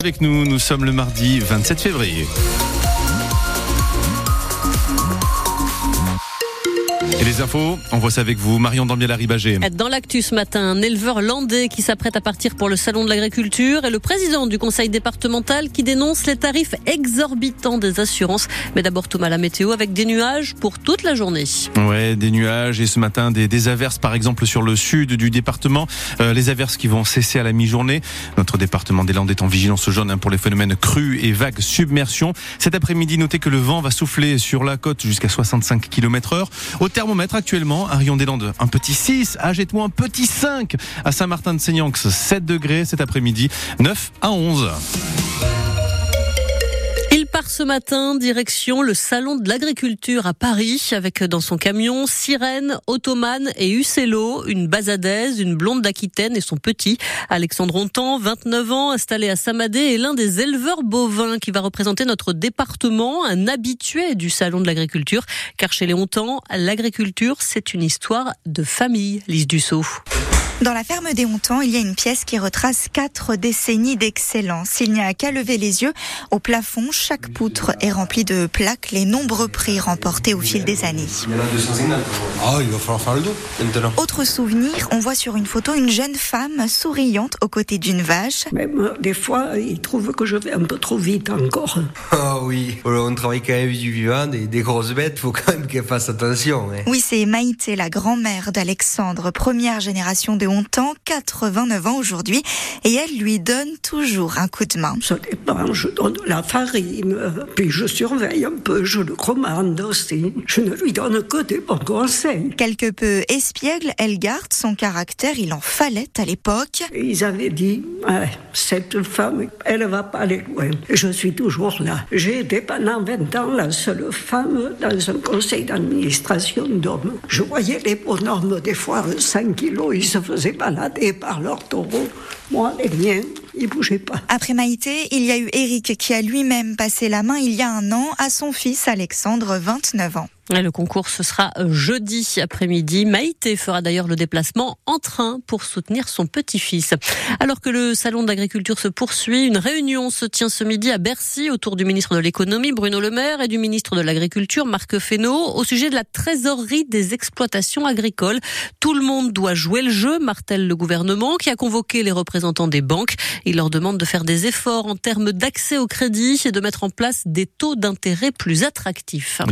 Avec nous, nous sommes le mardi 27 février. Et les infos, on voit ça avec vous, Marion Dambiel-Arribagé. Dans l'actu ce matin, un éleveur landais qui s'apprête à partir pour le salon de l'agriculture et le président du conseil départemental qui dénonce les tarifs exorbitants des assurances. Mais d'abord Thomas la météo avec des nuages pour toute la journée. Ouais, des nuages et ce matin des, des averses par exemple sur le sud du département. Euh, les averses qui vont cesser à la mi-journée. Notre département des Landes est en vigilance jaune hein, pour les phénomènes crus et vagues submersion. Cet après-midi, notez que le vent va souffler sur la côte jusqu'à 65 km heure. Au thermomètre actuellement, à Rion-des-Landes, un petit 6, à Gétmois, un petit 5, à Saint-Martin-de-Seignan, 7 degrés cet après-midi, 9 à 11. Part ce matin direction le salon de l'agriculture à Paris avec dans son camion Sirène, Ottoman et Uccello, une basadaise, une blonde d'Aquitaine et son petit Alexandre Hontan, 29 ans, installé à Samadé est l'un des éleveurs bovins qui va représenter notre département, un habitué du salon de l'agriculture car chez les Hontan, l'agriculture c'est une histoire de famille, Lise Dussault. Dans la ferme des Hontans, il y a une pièce qui retrace quatre décennies d'excellence. Il n'y a qu'à lever les yeux. Au plafond, chaque poutre est remplie de plaques, les nombreux prix remportés au fil des années. Ah, il va falloir faire le dos maintenant. Autre souvenir, on voit sur une photo une jeune femme souriante aux côtés d'une vache. Même des fois, ils trouvent que je vais un peu trop vite encore. Ah oui, on travaille quand même du vivant, des, des grosses bêtes, faut quand même qu'elles fassent attention. hein. Oui, c'est Maïté, la grand-mère d'Alexandre, première génération de Hontan, 89 ans aujourd'hui, et elle lui donne toujours un coup de main. Ça dépend, je donne la farine, puis je surveille un peu, je le commande aussi. Je ne lui donne que des bons conseils. Quelque peu espiègle, elle garde son caractère, il en fallait à l'époque. Ils avaient dit, cette femme, elle va pas aller loin. Je suis toujours là. J'ai été pendant 20 ans la seule femme dans un conseil d'administration d'hommes. Je voyais les bonhommes des fois 5 kilos, ils se faisaient balader par leurs taureaux. Moi, les miens, ils bougeaient pas. Après Maïté, il y a eu Eric qui a lui-même passé la main il y a un an à son fils Alexandre, 29 ans. Le concours, ce sera jeudi après-midi. Maïté fera d'ailleurs le déplacement en train pour soutenir son petit-fils. Alors que le salon d'agriculture se poursuit, une réunion se tient ce midi à Bercy autour du ministre de l'économie Bruno Le Maire et du ministre de l'agriculture Marc Fesneau au sujet de la trésorerie des exploitations agricoles. Tout le monde doit jouer le jeu, martèle le gouvernement qui a convoqué les représentants des banques. Il leur demande de faire des efforts en termes d'accès au crédit et de mettre en place des taux d'intérêt plus attractifs.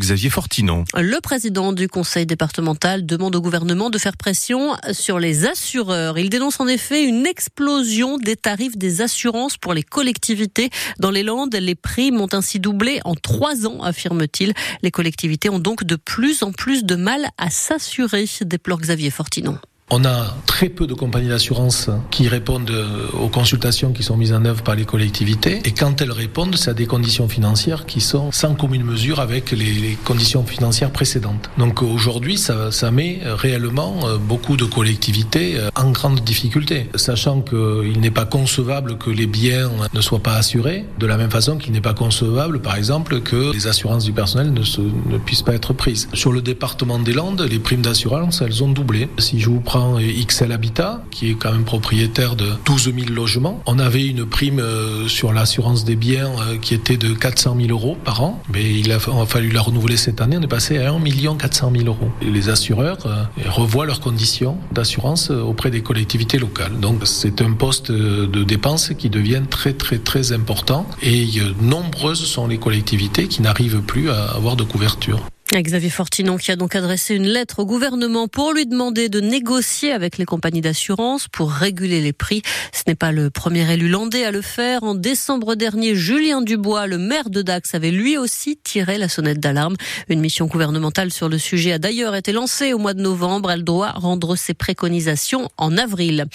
Xavier Fortinon. Le président du conseil départemental demande au gouvernement de faire pression sur les assureurs. Il dénonce en effet une explosion des tarifs des assurances pour les collectivités. Dans les Landes, les prix ont ainsi doublé en trois ans, affirme-t-il. Les collectivités ont donc de plus en plus de mal à s'assurer, déplore Xavier Fortinon. On a très peu de compagnies d'assurance qui répondent aux consultations qui sont mises en œuvre par les collectivités. Et quand elles répondent, c'est à des conditions financières qui sont sans commune mesure avec les conditions financières précédentes. Donc aujourd'hui, ça, ça met réellement euh, beaucoup de collectivités euh, en grande difficulté, sachant qu'il n'est pas concevable que les biens ne soient pas assurés, de la même façon qu'il n'est pas concevable, par exemple, que les assurances du personnel ne, se, ne puissent pas être prises. Sur le département des Landes, les primes d'assurance, elles ont doublé. Si je vous prends XL Habitat, qui est quand même propriétaire de 12 000 logements. On avait une prime euh, sur l'assurance des biens euh, qui était de 400 000 euros par an, mais il a, fallu la renouveler cette année. On est passé à 1 400 000 euros. Et les assureurs euh, revoient leurs conditions d'assurance auprès des collectivités locales. Donc c'est un poste de dépenses qui devient très très très important et nombreuses sont les collectivités qui n'arrivent plus à avoir de couverture. Xavier Fortinon qui a donc adressé une lettre au gouvernement pour lui demander de négocier avec les compagnies d'assurance pour réguler les prix. Ce n'est pas le premier élu landais à le faire. En décembre dernier, Julien Dubois, le maire de Dax, avait lui aussi tiré la sonnette d'alarme. Une mission gouvernementale sur le sujet a d'ailleurs été lancée au mois de novembre. Elle doit rendre ses préconisations en avril.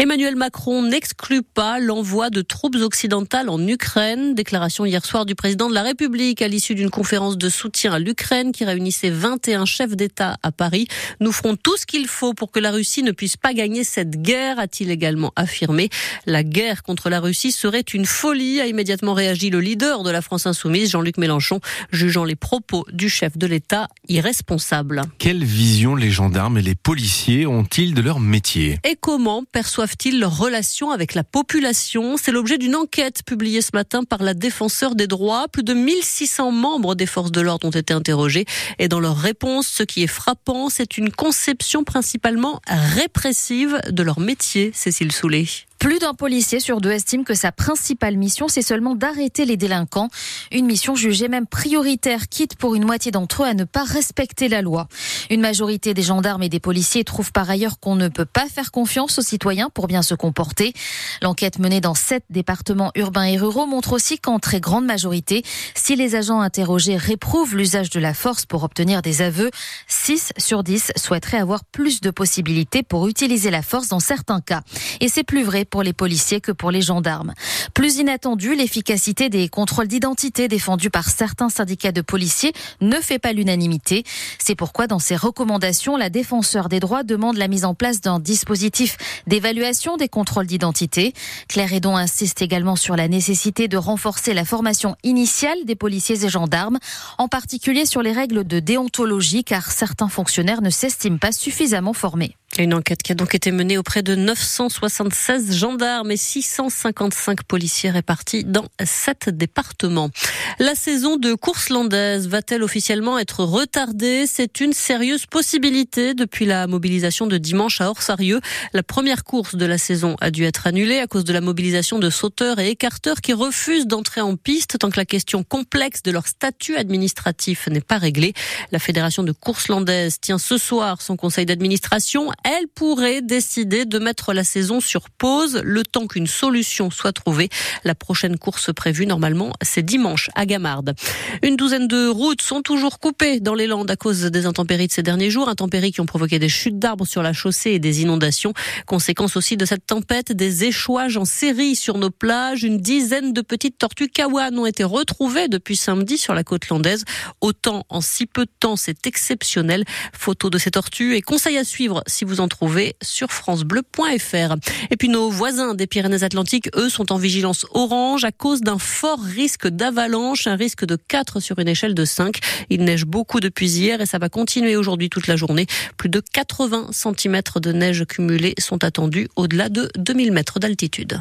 Emmanuel Macron n'exclut pas l'envoi de troupes occidentales en Ukraine. Déclaration hier soir du président de la République à l'issue d'une conférence de soutien à l'Ukraine qui réunissait 21 chefs d'État à Paris. Nous ferons tout ce qu'il faut pour que la Russie ne puisse pas gagner cette guerre, a-t-il également affirmé. La guerre contre la Russie serait une folie, a immédiatement réagi le leader de la France insoumise, Jean-Luc Mélenchon, jugeant les propos du chef de l'État irresponsables. Quelle vision les gendarmes et les policiers ont-ils de leur métier? Et comment perçoivent-ils leur relation avec la population? C'est l'objet d'une enquête publiée ce matin par la défenseur des droits. Plus de 1600 membres des forces de l'ordre ont été interrogés et dans leur réponse, ce qui est frappant, c'est une conception principalement répressive de leur métier, Cécile Soulet. Plus d'un policier sur deux estime que sa principale mission, c'est seulement d'arrêter les délinquants. Une mission jugée même prioritaire, quitte pour une moitié d'entre eux à ne pas respecter la loi. Une majorité des gendarmes et des policiers trouvent par ailleurs qu'on ne peut pas faire confiance aux citoyens pour bien se comporter. L'enquête menée dans sept départements urbains et ruraux montre aussi qu'en très grande majorité, si les agents interrogés réprouvent l'usage de la force pour obtenir des aveux, 6 sur 10 souhaiteraient avoir plus de possibilités pour utiliser la force dans certains cas. Et c'est plus vrai les policiers que pour les gendarmes. Plus inattendu, l'efficacité des contrôles d'identité défendus par certains syndicats de policiers ne fait pas l'unanimité. C'est pourquoi dans ses recommandations, la défenseur des droits demande la mise en place d'un dispositif d'évaluation des contrôles d'identité. Claire Edon insiste également sur la nécessité de renforcer la formation initiale des policiers et gendarmes, en particulier sur les règles de déontologie, car certains fonctionnaires ne s'estiment pas suffisamment formés. Une enquête qui a donc été menée auprès de 976 gendarmes et 655 policiers répartis dans sept départements. La saison de course landaise va-t-elle officiellement être retardée? C'est une sérieuse possibilité depuis la mobilisation de dimanche à Orsarieux. La première course de la saison a dû être annulée à cause de la mobilisation de sauteurs et écarteurs qui refusent d'entrer en piste tant que la question complexe de leur statut administratif n'est pas réglée. La fédération de course landaise tient ce soir son conseil d'administration elle pourrait décider de mettre la saison sur pause le temps qu'une solution soit trouvée. La prochaine course prévue normalement, c'est dimanche à Gamarde. Une douzaine de routes sont toujours coupées dans les Landes à cause des intempéries de ces derniers jours, intempéries qui ont provoqué des chutes d'arbres sur la chaussée et des inondations. Conséquence aussi de cette tempête, des échouages en série sur nos plages. Une dizaine de petites tortues kawan ont été retrouvées depuis samedi sur la côte landaise. Autant en si peu de temps, c'est exceptionnel. Photo de ces tortues et conseils à suivre si vous en trouvez sur francebleu.fr. Et puis nos voisins des Pyrénées-Atlantiques, eux, sont en vigilance orange à cause d'un fort risque d'avalanche, un risque de 4 sur une échelle de 5. Il neige beaucoup depuis hier et ça va continuer aujourd'hui toute la journée. Plus de 80 cm de neige cumulée sont attendus au-delà de 2000 mètres d'altitude.